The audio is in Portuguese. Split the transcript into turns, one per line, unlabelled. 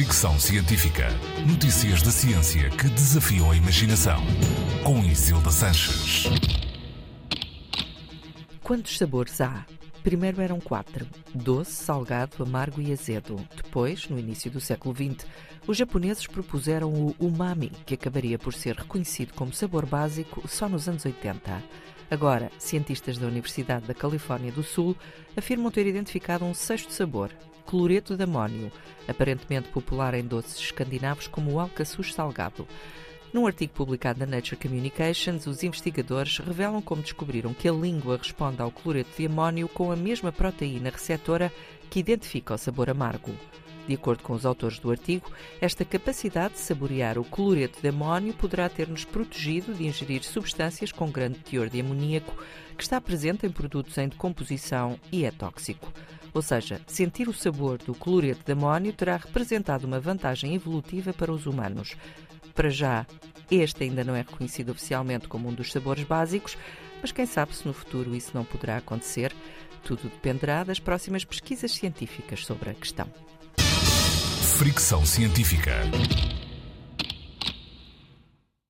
Fricção Científica. Notícias da ciência que desafiam a imaginação. Com Isilda Sanches.
Quantos sabores há? Primeiro eram quatro: doce, salgado, amargo e azedo. Depois, no início do século XX, os japoneses propuseram o umami, que acabaria por ser reconhecido como sabor básico só nos anos 80. Agora, cientistas da Universidade da Califórnia do Sul afirmam ter identificado um sexto sabor, cloreto de amónio, aparentemente popular em doces escandinavos como o alcaçuz salgado. Num artigo publicado na Nature Communications, os investigadores revelam como descobriram que a língua responde ao cloreto de amónio com a mesma proteína receptora que identifica o sabor amargo. De acordo com os autores do artigo, esta capacidade de saborear o cloreto de amónio poderá ter-nos protegido de ingerir substâncias com grande teor de amoníaco, que está presente em produtos em decomposição e é tóxico. Ou seja, sentir o sabor do cloreto de amónio terá representado uma vantagem evolutiva para os humanos. Para já, este ainda não é reconhecido oficialmente como um dos sabores básicos, mas quem sabe se no futuro isso não poderá acontecer. Tudo dependerá das próximas pesquisas científicas sobre a questão.
Fricção Científica.